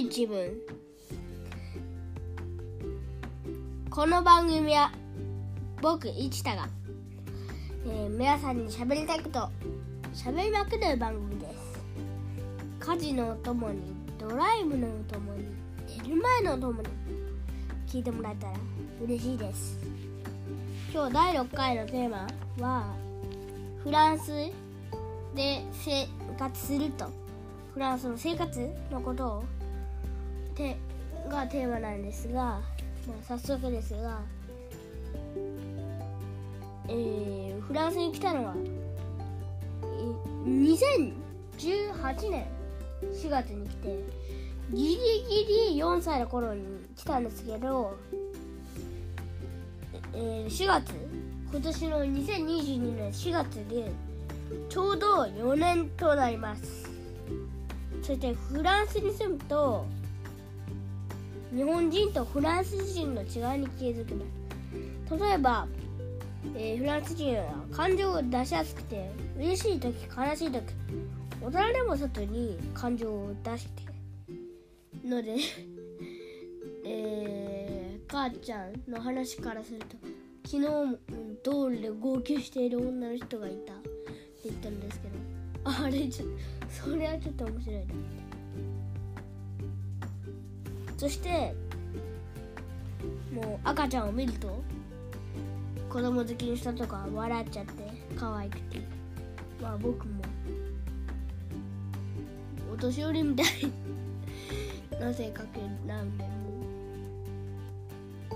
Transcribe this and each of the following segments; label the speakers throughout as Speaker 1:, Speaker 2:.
Speaker 1: 第1文この番組は僕一太が、えー、皆さんに喋りたいこと喋りまくる番組です。家事のお供にドライブのお供に寝る前のお供に聞いてもらえたら嬉しいです。今日第6回のテーマはフランスで生活すると。フランスの生活のことをてがテーマなんですが、まあ、早速ですが、えー、フランスに来たのは2018年4月に来てギリギリ4歳の頃に来たんですけど、えー、4月今年の2022年4月でちょうど4年となります。そしてフランスに住むと日本人とフランス人の違いに気づきます。例えば、えー、フランス人は感情を出しやすくて嬉しい時悲しい時大人でも外に感情を出してので えー、母ちゃんの話からすると昨日も道路で号泣している女の人がいたって言ったんですけどあれちょそれはちょっと面白いなって。そしてもう赤ちゃんを見ると子供好きの人とか笑っちゃって可愛くて。まあ僕もお年寄りみたい。な性格なんでも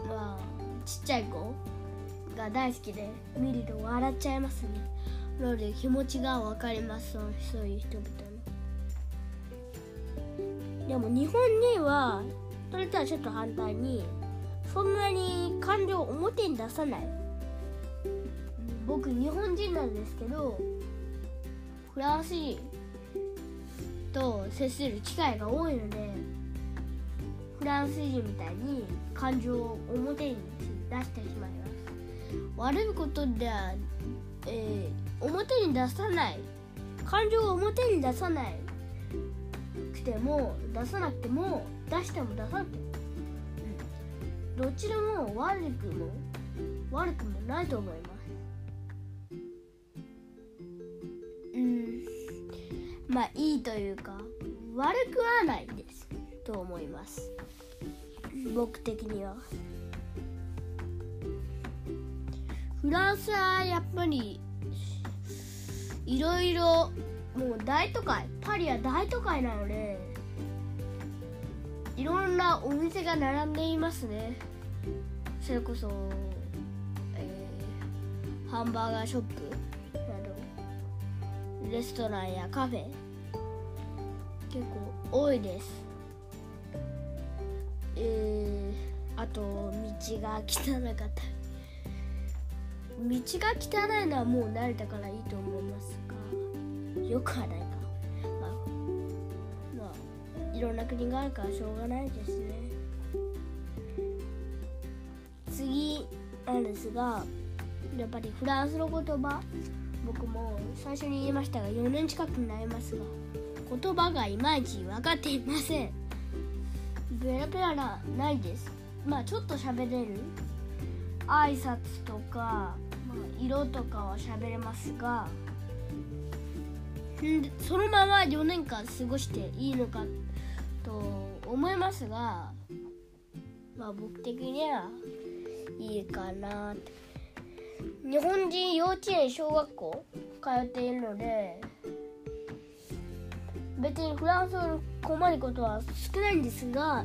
Speaker 1: まあちっちゃい子が大好きで見ると笑っちゃいますね。なので気持ちが分かります。そういう人々の。でも日本人はそれとはちょっと反対にそんなに感情を表に出さない。僕日本人なんですけどフランス人と接する機会が多いのでフランス人みたいに感情を表に出してしまいます。悪いことでは、えー、表に出さない。感情を表に出さない。ても出さなくても出しても出さなくても、うん、どちらも悪くも悪くもないと思います。うん。まあいいというか悪くはないですと思います。僕的には。フランスはやっぱりいろいろもう大都会パリは大都会なのでいろんなお店が並んでいますね。それこそ、えー、ハンバーガーショップなどレストランやカフェ結構多いです。えー、あと道が汚かった。道が汚いのはもう慣れたからいいと思います。よくはないか。まあ、まあ、いろんな国があるからしょうがないですね。次なんですがやっぱりフランスの言葉僕も最初に言いましたが4年近くになりますが言葉がいまいち分かっていません。ペラペラなないです。まあちょっと喋れる。挨拶とか、まあ、色とかは喋れますがそのまま4年間過ごしていいのかと思いますがまあ僕的にはいいかなって。日本人幼稚園小学校通っているので別にフランス語困ることは少ないんですが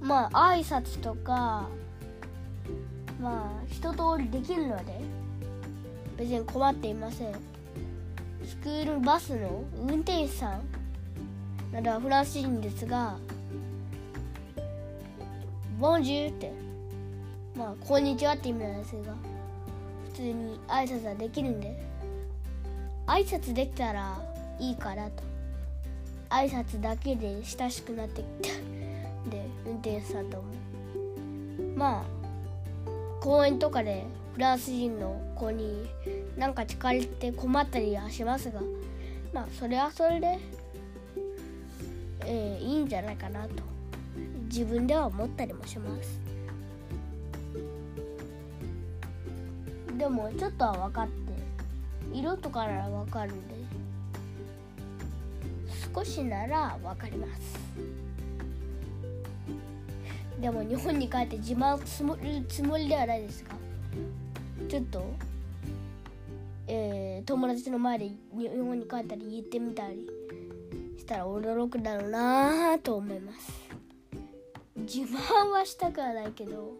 Speaker 1: まあ挨拶とかまあ一通りできるので別に困っていません。スクールバスの運転手さん。などはフランス人ですが「ボンジュー」って。まあ「こんにちは」って意味なんですが普通に挨拶はできるんで挨拶できたらいいかなと。挨拶だけで親しくなってきたで運転手さんとも。まあ公園とかでフランス人の子になんか聞かれて困ったりはしますがまあそれはそれでえー、いいんじゃないかなと自分では思ったりもします。でもちょっとは分かって色とかなら分かるんで少しなら分かります。でも日本に帰って自慢するつもりではないですかちょっと、友達の前で日本に帰ったり言ってみたりしたら驚くだろうなと思います。自慢はしたくはないけど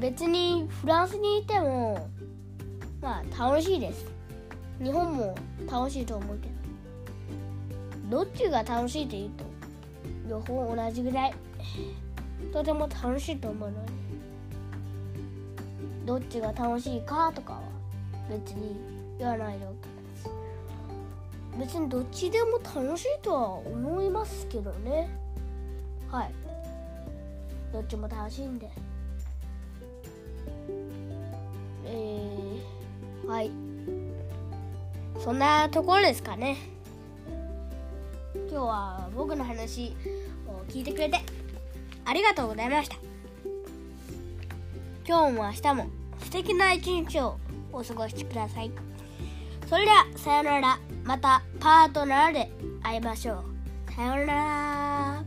Speaker 1: 別にフランスにいてもまあ楽しいです。日本も楽しいと思うけどどっちが楽しいって言うと両方同じぐらい。とても楽しいと思うので。どっちが楽しいかとかは別に言わないでおきます。別にどっちでも楽しいとは思いますけどね。はい。どっちも楽しいんで。えー、はい。そんなところですかね。今日は僕の話を聞いてくれてありがとうございました。今日も明日も素敵な一日をお過ごしください。それではさよなら。またパートナーで会いましょう。さようなら。